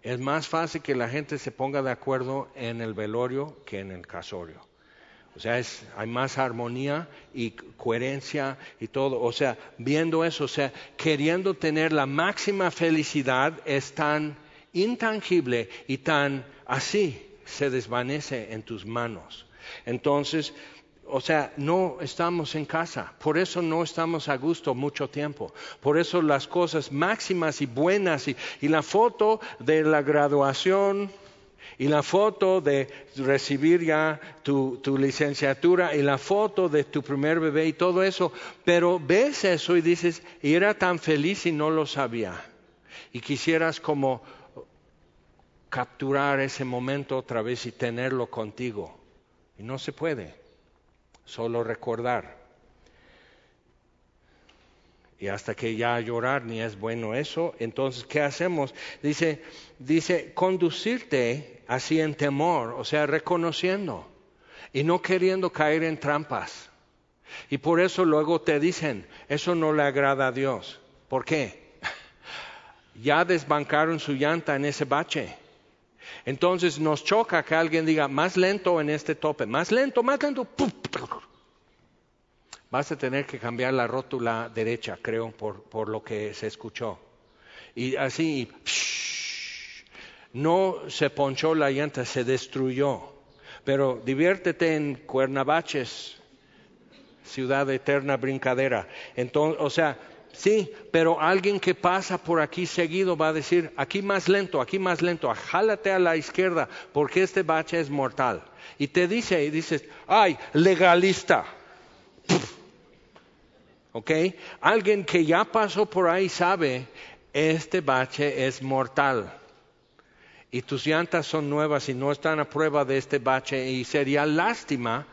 Es más fácil que la gente se ponga de acuerdo en el velorio que en el casorio. O sea, hay más armonía y coherencia y todo. O sea, viendo eso, o sea, queriendo tener la máxima felicidad es tan intangible y tan así se desvanece en tus manos. Entonces, o sea, no estamos en casa, por eso no estamos a gusto mucho tiempo, por eso las cosas máximas y buenas y, y la foto de la graduación, y la foto de recibir ya tu, licenciatura y la foto de tu primer bebé y todo eso, pero ves eso y dices, y era tan feliz y no lo sabía. Y quisieras como capturar ese momento otra vez y tenerlo contigo. Y no se puede, solo recordar. Y hasta que ya llorar ni es bueno eso, entonces, ¿qué hacemos? Dice, dice, conducirte así en temor, o sea, reconociendo y no queriendo caer en trampas. Y por eso luego te dicen, eso no le agrada a Dios. ¿Por qué? Ya desbancaron su llanta en ese bache. Entonces nos choca que alguien diga, más lento en este tope, más lento, más lento. Vas a tener que cambiar la rótula derecha, creo, por, por lo que se escuchó. Y así, no se ponchó la llanta, se destruyó. Pero diviértete en Cuernavaches, ciudad eterna brincadera. Entonces, o sea, sí, pero alguien que pasa por aquí seguido va a decir, aquí más lento, aquí más lento, jálate a la izquierda, porque este bache es mortal. Y te dice, y dices, ay, legalista. ¿Ok? Alguien que ya pasó por ahí sabe, este bache es mortal. Y tus llantas son nuevas y no están a prueba de este bache y sería lástima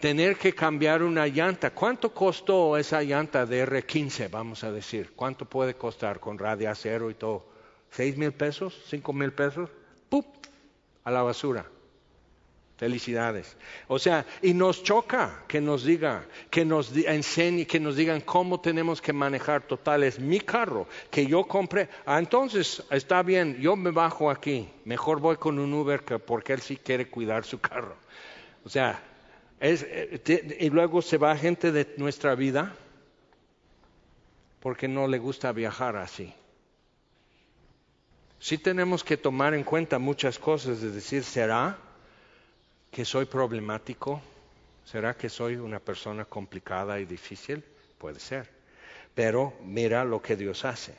tener que cambiar una llanta. ¿Cuánto costó esa llanta de R15, vamos a decir? ¿Cuánto puede costar con radiacero y todo? ¿Seis mil pesos? ¿Cinco mil pesos? ¡Pup! A la basura. Felicidades. O sea, y nos choca que nos diga, que nos enseñe, que nos digan cómo tenemos que manejar. Total, es mi carro que yo compré. Ah, entonces, está bien, yo me bajo aquí. Mejor voy con un Uber que porque él sí quiere cuidar su carro. O sea, eh, y luego se va gente de nuestra vida porque no le gusta viajar así. Sí tenemos que tomar en cuenta muchas cosas, es decir, ¿será que soy problemático? ¿Será que soy una persona complicada y difícil? Puede ser. Pero mira lo que Dios hace.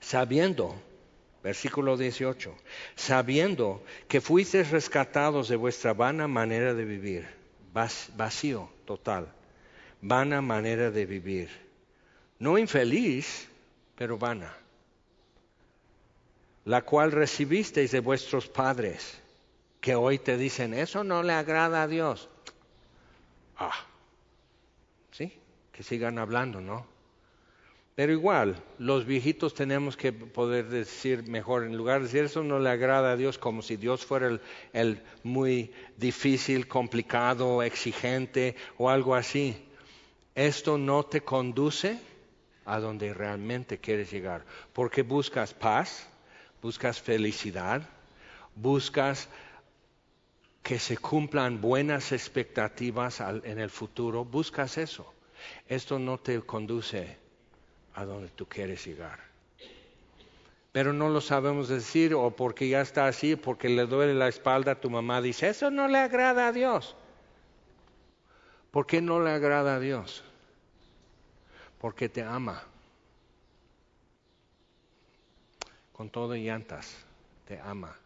Sabiendo Versículo 18. Sabiendo que fuisteis rescatados de vuestra vana manera de vivir, vacío total, vana manera de vivir. No infeliz, pero vana. La cual recibisteis de vuestros padres, que hoy te dicen, eso no le agrada a Dios. Ah, sí, que sigan hablando, ¿no? Pero igual, los viejitos tenemos que poder decir mejor, en lugar de decir eso no le agrada a Dios como si Dios fuera el, muy difícil, complicado, exigente o algo así. Esto no te conduce a donde realmente quieres llegar, porque buscas paz, buscas felicidad, buscas que se cumplan buenas expectativas en el futuro, buscas eso. Esto no te conduce a donde tú quieres llegar. Pero no lo sabemos decir o porque ya está así, porque le duele la espalda, tu mamá dice, eso no le agrada a Dios. ¿Por qué no le agrada a Dios? Porque te ama. Con todo llantas, te ama.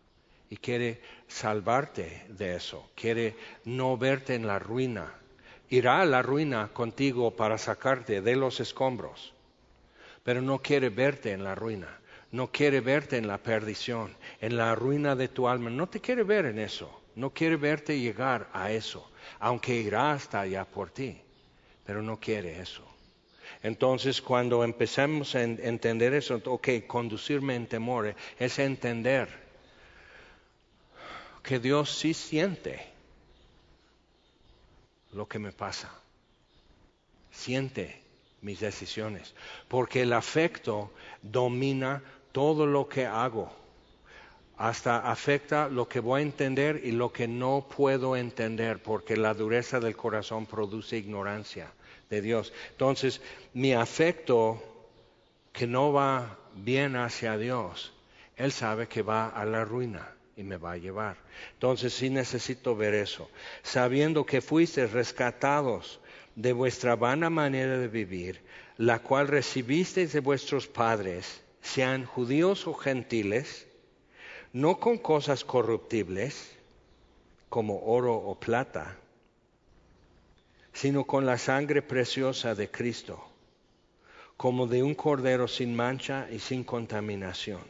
Y quiere salvarte de eso. Quiere no verte en la ruina. Irá a la ruina contigo para sacarte de los escombros pero no quiere verte en la ruina, no quiere verte en la perdición, en la ruina de tu alma, no te quiere ver en eso, no quiere verte llegar a eso, aunque irá hasta allá por ti, pero no quiere eso. Entonces, cuando empezamos a entender eso, ok, conducirme en temor es entender que Dios sí siente lo que me pasa, siente mis decisiones, porque el afecto domina todo lo que hago, hasta afecta lo que voy a entender y lo que no puedo entender, porque la dureza del corazón produce ignorancia de Dios. Entonces, mi afecto que no va bien hacia Dios, Él sabe que va a la ruina y me va a llevar. Entonces sí necesito ver eso, sabiendo que fuiste rescatados de vuestra vana manera de vivir, la cual recibisteis de vuestros padres, sean judíos o gentiles, no con cosas corruptibles, como oro o plata, sino con la sangre preciosa de Cristo, como de un cordero sin mancha y sin contaminación,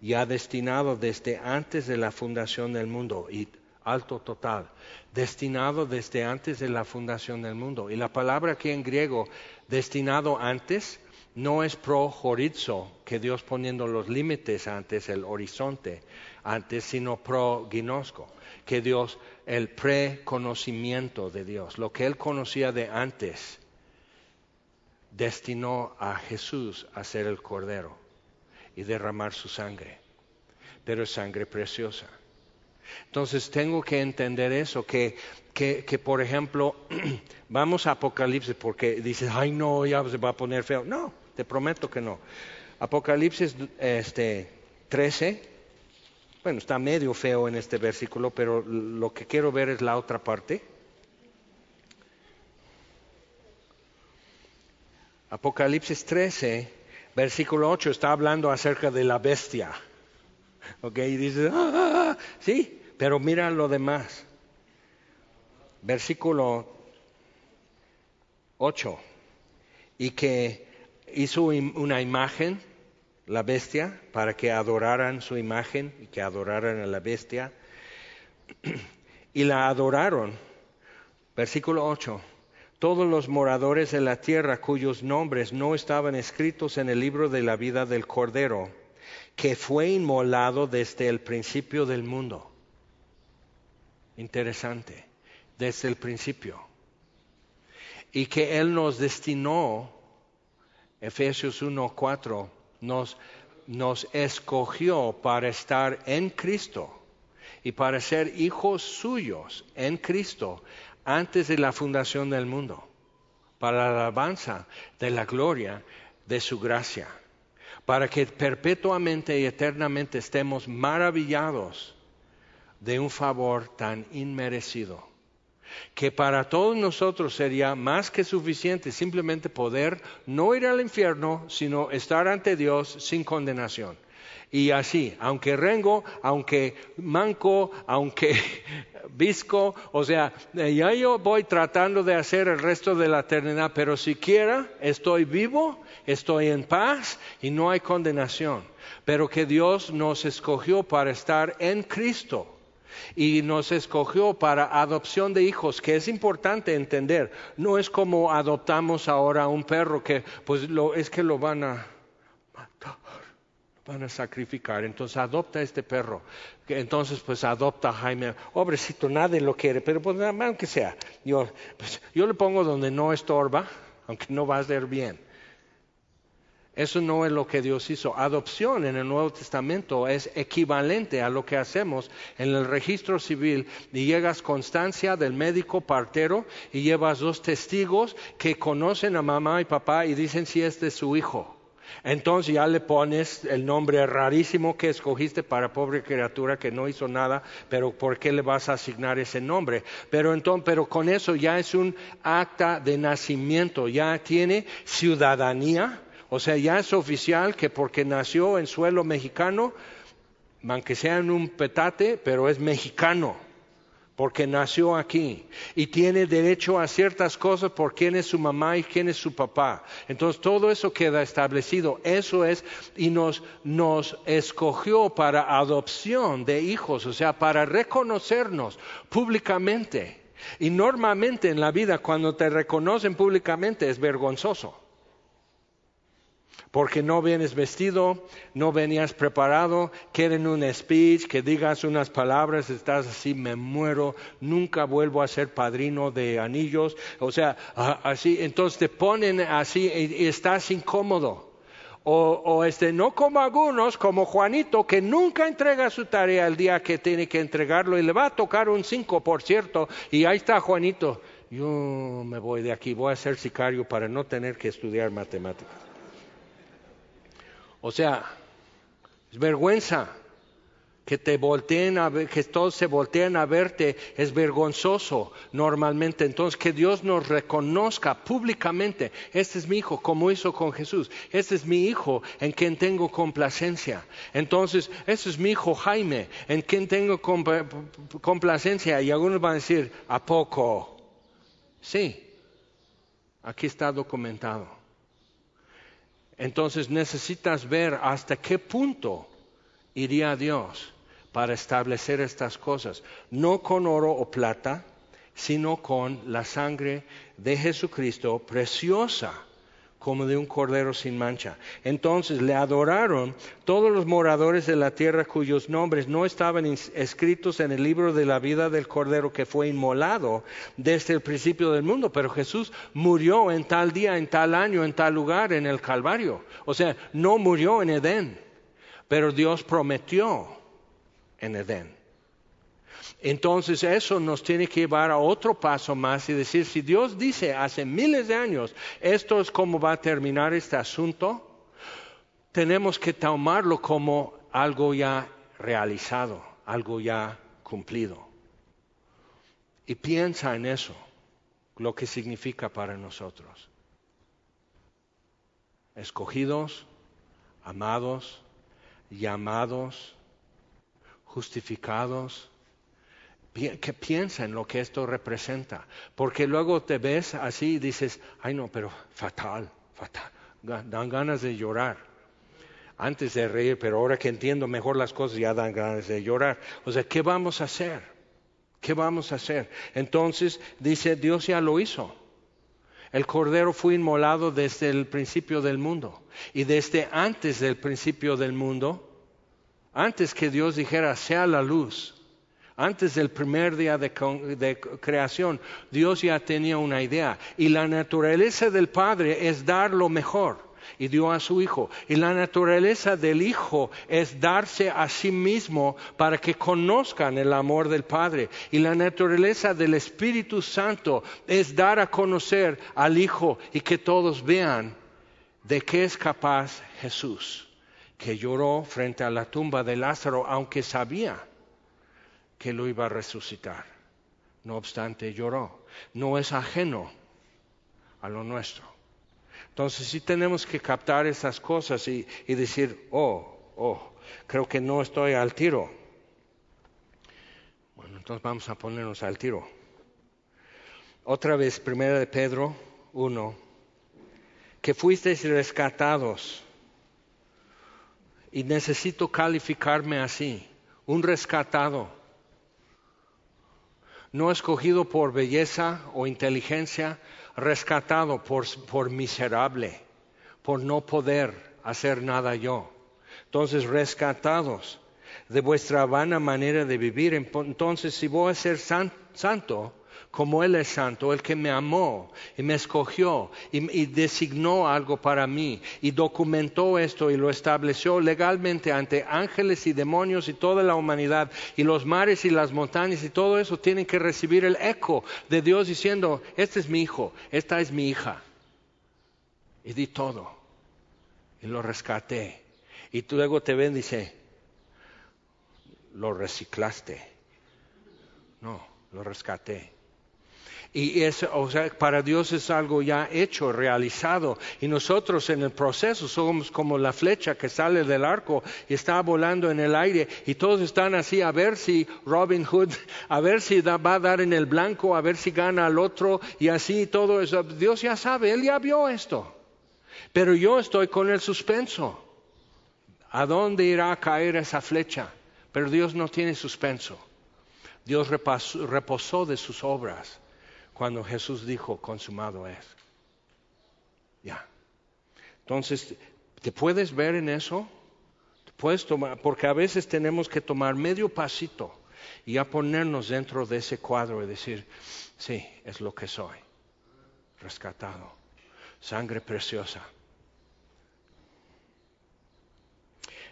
ya destinado desde antes de la fundación del mundo. Y alto total, destinado desde antes de la fundación del mundo. Y la palabra aquí en griego, destinado antes, no es pro horizo, que Dios poniendo los límites antes, el horizonte antes, sino pro ginosco, que Dios, el preconocimiento de Dios, lo que él conocía de antes, destinó a Jesús a ser el Cordero y derramar su sangre, pero es sangre preciosa. Entonces tengo que entender eso, que, que, por ejemplo, vamos a Apocalipsis porque dices, ay no, ya se va a poner feo. No, te prometo que no. Apocalipsis este, 13, bueno, está medio feo en este versículo, pero lo que quiero ver es la otra parte. Apocalipsis 13, versículo 8, está hablando acerca de la bestia. Ok, y dice, ah, sí, pero mira lo demás. Versículo 8, y que hizo una imagen, la bestia, para que adoraran su imagen y que adoraran a la bestia. y la adoraron. Versículo 8 todos los moradores de la tierra cuyos nombres no estaban escritos en el libro de la vida del Cordero, que fue inmolado desde el principio del mundo. Interesante, desde el principio. Y que Él nos destinó, Efesios 1.4, nos, nos escogió para estar en Cristo y para ser hijos suyos en Cristo antes de la fundación del mundo, para la alabanza de la gloria de su gracia, para que perpetuamente y eternamente estemos maravillados de un favor tan inmerecido, que para todos nosotros sería más que suficiente simplemente poder no ir al infierno, sino estar ante Dios sin condenación. Y así, aunque rengo, aunque manco, aunque visco, o sea, ya yo voy tratando de hacer el resto de la eternidad, pero siquiera estoy vivo, estoy en paz y no hay condenación. Pero que Dios nos escogió para estar en Cristo y nos escogió para adopción de hijos, que es importante entender. No es como adoptamos ahora un perro que pues lo, es que lo van a van a sacrificar. Entonces adopta este perro. Entonces pues adopta a Jaime. Pobrecito, nadie lo quiere, pero pues aunque sea. Yo, pues, yo le pongo donde no estorba, aunque no va a ser bien. Eso no es lo que Dios hizo. Adopción en el Nuevo Testamento es equivalente a lo que hacemos en el registro civil y llegas constancia del médico partero y llevas dos testigos que conocen a mamá y papá y dicen si este es su hijo. Entonces ya le pones el nombre rarísimo que escogiste para pobre criatura que no hizo nada, pero ¿por qué le vas a asignar ese nombre? Pero entonces, pero con eso ya es un acta de nacimiento, ya tiene ciudadanía, o sea, ya es oficial que porque nació en suelo mexicano, aunque sea en un petate, pero es mexicano porque nació aquí y tiene derecho a ciertas cosas por quién es su mamá y quién es su papá. Entonces todo eso queda establecido. Eso es, y nos, nos escogió para adopción de hijos, o sea, para reconocernos públicamente. Y normalmente en la vida cuando te reconocen públicamente es vergonzoso porque no vienes vestido, no venías preparado, quieren un speech, que digas unas palabras, estás así, me muero, nunca vuelvo a ser padrino de anillos, o sea, así, entonces te ponen así y, estás incómodo. O, o, este, no como algunos, como Juanito, que nunca entrega su tarea el día que tiene que entregarlo y le va a tocar un 5, por cierto, y ahí está Juanito. Yo me voy de aquí, voy a ser sicario para no tener que estudiar matemáticas. O sea, es vergüenza que te volteen a ver, que todos se volteen a verte, es vergonzoso normalmente. Entonces, que Dios nos reconozca públicamente, este es mi hijo, como hizo con Jesús, este es mi hijo en quien tengo complacencia. Entonces, este es mi hijo Jaime, en quien tengo complacencia. Y algunos van a decir, ¿a poco? Sí, aquí está documentado. Entonces necesitas ver hasta qué punto iría Dios para establecer estas cosas, no con oro o plata, sino con la sangre de Jesucristo preciosa como de un cordero sin mancha. Entonces le adoraron todos los moradores de la tierra cuyos nombres no estaban escritos en el libro de la vida del cordero que fue inmolado desde el principio del mundo. Pero Jesús murió en tal día, en tal año, en tal lugar, en el Calvario. O sea, no murió en Edén, pero Dios prometió en Edén. Entonces eso nos tiene que llevar a otro paso más y decir, si Dios dice hace miles de años, esto es como va a terminar este asunto, tenemos que tomarlo como algo ya realizado, algo ya cumplido. Y piensa en eso, lo que significa para nosotros. Escogidos, amados, llamados, justificados, que piensa en lo que esto representa, porque luego te ves así y dices, ay no, pero fatal, fatal, dan ganas de llorar. Antes de reír, pero ahora que entiendo mejor las cosas ya dan ganas de llorar. O sea, ¿qué vamos a hacer? ¿Qué vamos a hacer? Entonces dice, Dios ya lo hizo. El cordero fue inmolado desde el principio del mundo y desde antes del principio del mundo, antes que Dios dijera, sea la luz, antes del primer día de, creación, Dios ya tenía una idea. Y la naturaleza del Padre es dar lo mejor. Y dio a su Hijo. Y la naturaleza del Hijo es darse a sí mismo para que conozcan el amor del Padre. Y la naturaleza del Espíritu Santo es dar a conocer al Hijo y que todos vean de qué es capaz Jesús, que lloró frente a la tumba de Lázaro, aunque sabía que lo iba a resucitar. No obstante, lloró. No es ajeno a lo nuestro. Entonces sí tenemos que captar esas cosas y, decir, oh, oh, creo que no estoy al tiro. Bueno, entonces vamos a ponernos al tiro. Otra vez, primera de Pedro 1, que fuisteis rescatados. Y necesito calificarme así, un rescatado no escogido por belleza o inteligencia, rescatado por, miserable, por no poder hacer nada yo. Entonces, rescatados de vuestra vana manera de vivir, entonces si voy a ser santo, como Él es santo, el que me amó y me escogió y, designó algo para mí y documentó esto y lo estableció legalmente ante ángeles y demonios y toda la humanidad y los mares y las montañas y todo eso tienen que recibir el eco de Dios diciendo, este es mi hijo, esta es mi hija. Y di todo y lo rescaté. Y luego te ven y dice, lo reciclaste. No, lo rescaté. Y eso, o sea, para Dios es algo ya hecho, realizado. Y nosotros en el proceso somos como la flecha que sale del arco y está volando en el aire. Y todos están así a ver si Robin Hood, a ver si va a dar en el blanco, a ver si gana al otro. Y así todo eso. Dios ya sabe, Él ya vio esto. Pero yo estoy con el suspenso. ¿A dónde irá a caer esa flecha? Pero Dios no tiene suspenso. Dios reposó de sus obras cuando Jesús dijo, consumado es. Ya. Entonces, ¿te puedes ver en eso? puedes tomar, porque a veces tenemos que tomar medio pasito y ya ponernos dentro de ese cuadro y decir, sí, es lo que soy, rescatado, sangre preciosa.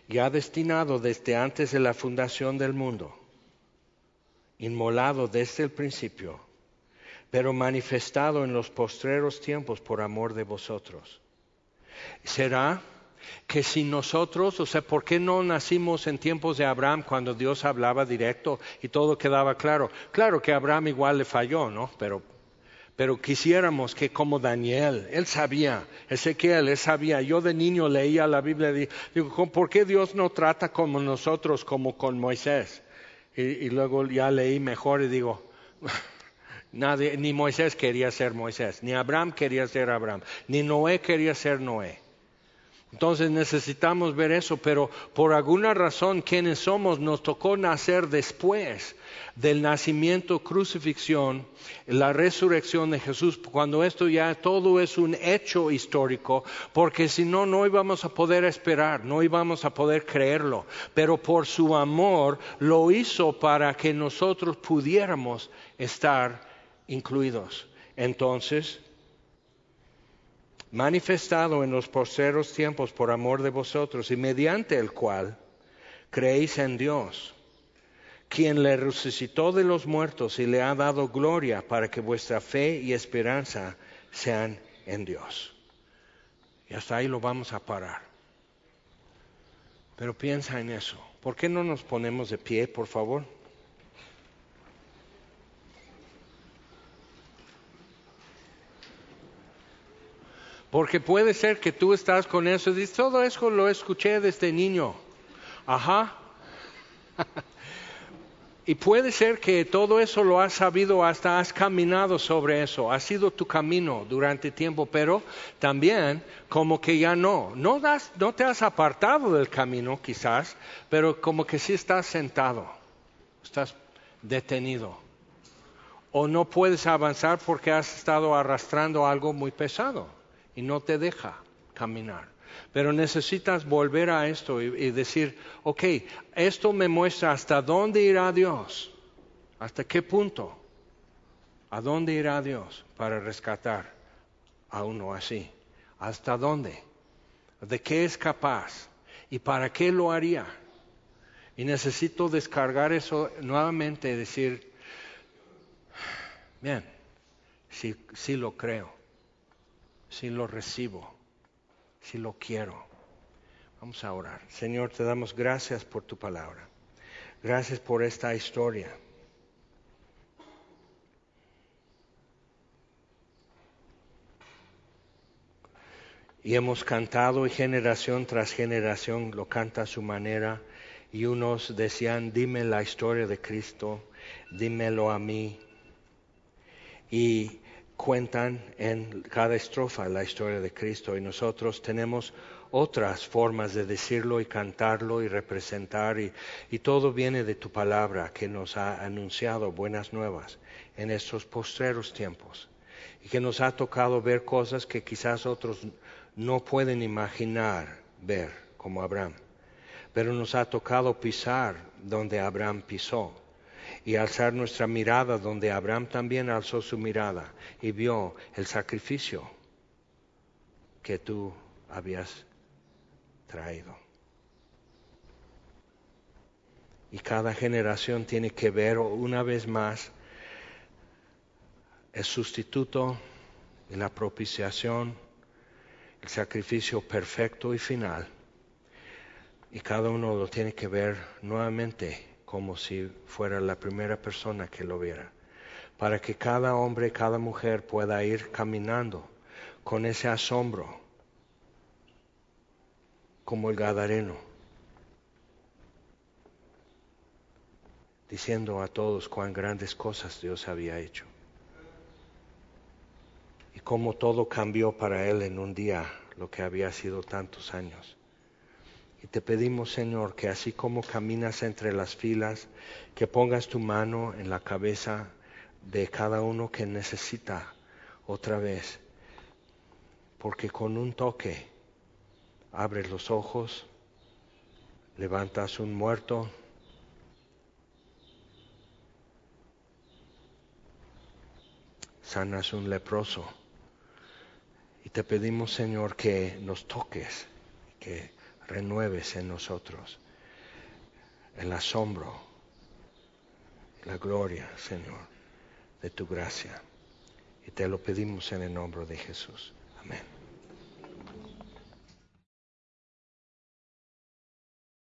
Ya destinado desde antes de la fundación del mundo, inmolado desde el principio pero manifestado en los postreros tiempos por amor de vosotros. ¿Será que si nosotros, o sea, ¿por qué no nacimos en tiempos de Abraham cuando Dios hablaba directo y todo quedaba claro? Claro que Abraham igual le falló, ¿no? Pero, pero quisiéramos que como Daniel, él sabía, Ezequiel, él sabía, yo de niño leía la Biblia y digo, ¿por qué Dios no trata como nosotros, como con Moisés? y luego ya leí mejor y digo, ni Moisés quería ser Moisés, ni Abraham quería ser Abraham, ni Noé quería ser Noé. Entonces necesitamos ver eso, pero por alguna razón quienes somos nos tocó nacer después del nacimiento, crucifixión, la resurrección de Jesús, cuando esto ya todo es un hecho histórico, porque si no, no íbamos a poder esperar, no íbamos a poder creerlo, pero por su amor lo hizo para que nosotros pudiéramos estar incluidos. Entonces, manifestado en los postreros tiempos por amor de vosotros y mediante el cual creéis en Dios, quien le resucitó de los muertos y le ha dado gloria para que vuestra fe y esperanza sean en Dios. Y hasta ahí lo vamos a parar. Pero piensa en eso. ¿Por qué no nos ponemos de pie, por favor? Porque puede ser que tú estás con eso y dices, todo eso lo escuché desde niño. Ajá. y puede ser que todo eso lo has sabido hasta has caminado sobre eso, ha sido tu camino durante tiempo, pero también como que ya no, no, no te has apartado del camino quizás, pero como que sí estás sentado, estás detenido. O no puedes avanzar porque has estado arrastrando algo muy pesado y no te deja caminar. Pero necesitas volver a esto y, decir, ok, esto me muestra hasta dónde irá Dios, hasta qué punto, a dónde irá Dios para rescatar a uno así, hasta dónde, de qué es capaz y para qué lo haría. Y necesito descargar eso nuevamente y decir, bien, sí, sí lo creo si lo recibo, si lo quiero. Vamos a orar. Señor, te damos gracias por tu palabra. Gracias por esta historia. Y hemos cantado y generación tras generación lo canta a su manera. Y unos decían, dime la historia de Cristo, dímelo a mí. Y cuentan en cada estrofa la historia de Cristo. Y nosotros tenemos otras formas de decirlo y cantarlo y representar. Y, todo viene de tu palabra que nos ha anunciado buenas nuevas en estos postreros tiempos. Y que nos ha tocado ver cosas que quizás otros no pueden imaginar ver como Abraham, pero nos ha tocado pisar donde Abraham pisó y alzar nuestra mirada donde Abraham también alzó su mirada y vio el sacrificio que tú habías traído. Y cada generación tiene que ver una vez más el sustituto y la propiciación, el sacrificio perfecto y final. Y cada uno lo tiene que ver nuevamente como si fuera la primera persona que lo viera, para que cada hombre, cada mujer pueda ir caminando con ese asombro, como el Gadareno, diciendo a todos cuán grandes cosas Dios había hecho y cómo todo cambió para él en un día, lo que había sido tantos años. Y te pedimos, Señor, que así como caminas entre las filas, que pongas tu mano en la cabeza de cada uno que necesita otra vez. Porque con un toque abres los ojos, levantas un muerto, sanas un leproso. Y te pedimos, Señor, que nos toques, que renueves en nosotros el asombro, la gloria, Señor, de tu gracia. Y te lo pedimos en el nombre de Jesús. Amén.